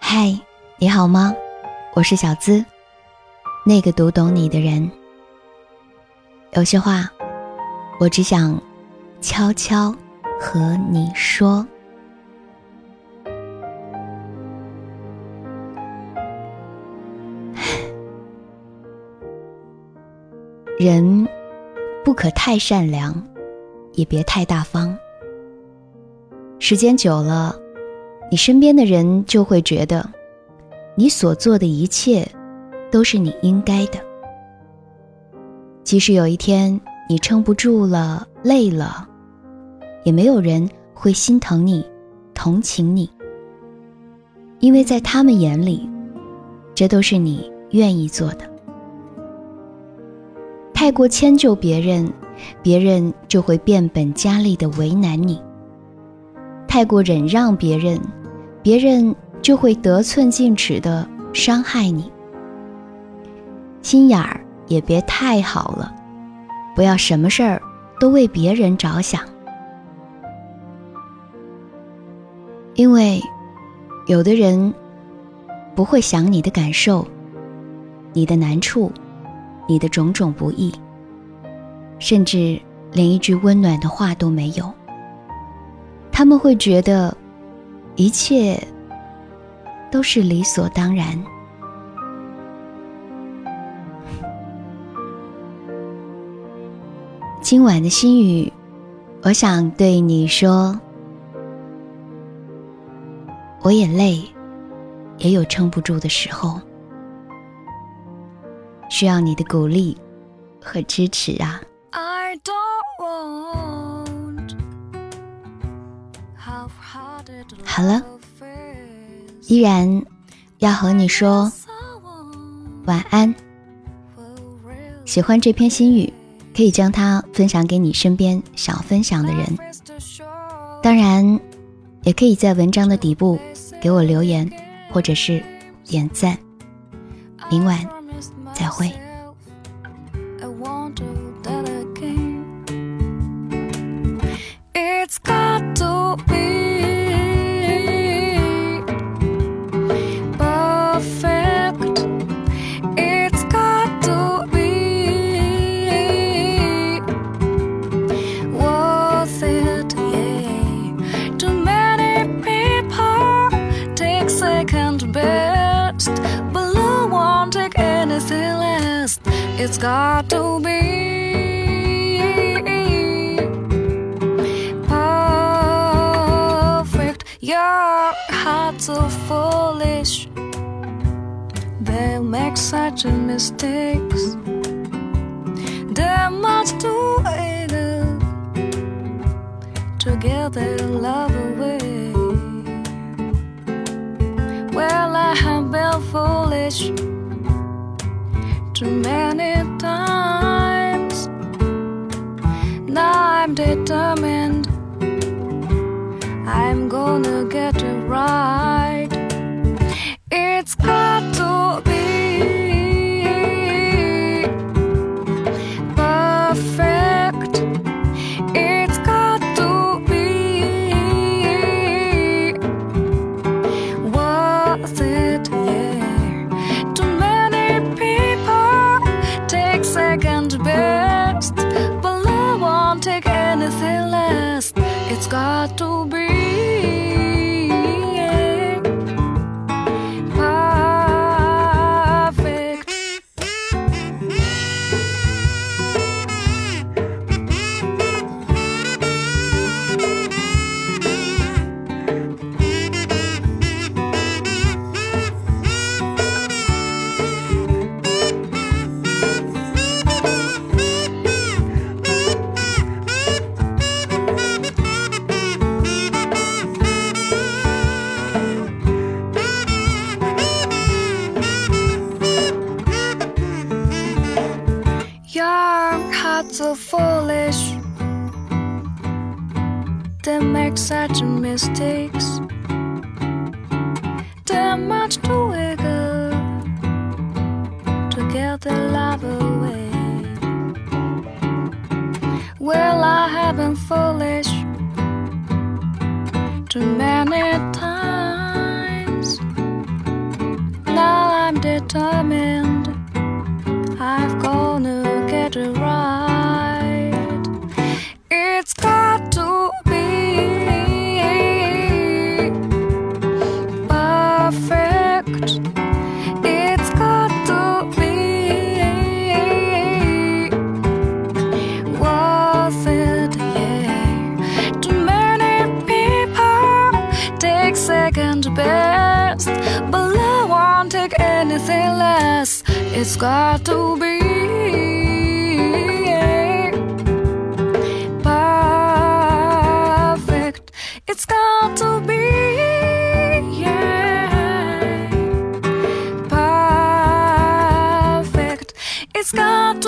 嗨，你好吗？我是小资，那个读懂你的人。有些话，我只想悄悄和你说。人不可太善良，也别太大方。时间久了，你身边的人就会觉得，你所做的一切都是你应该的。即使有一天你撑不住了、累了，也没有人会心疼你、同情你，因为在他们眼里，这都是你愿意做的。太过迁就别人，别人就会变本加厉的为难你；太过忍让别人，别人就会得寸进尺的伤害你。心眼儿也别太好了，不要什么事儿都为别人着想，因为有的人不会想你的感受，你的难处。你的种种不易，甚至连一句温暖的话都没有，他们会觉得一切都是理所当然。今晚的心语，我想对你说：我也累，也有撑不住的时候。需要你的鼓励和支持啊！好了，依然要和你说晚安。喜欢这篇心语，可以将它分享给你身边想分享的人。当然，也可以在文章的底部给我留言，或者是点赞。明晚。再会。It's got to be perfect. Your heart's so foolish, they make such mistakes. They're much too eager to get their love away. Well, I have been foolish too many times. Now I'm determined, so foolish. They make such mistakes. They're much too eager to get their love away. Well, I have been second best. But I won't take anything less. It's got to be. perfect. It's got to be yeah, perfect. It's got to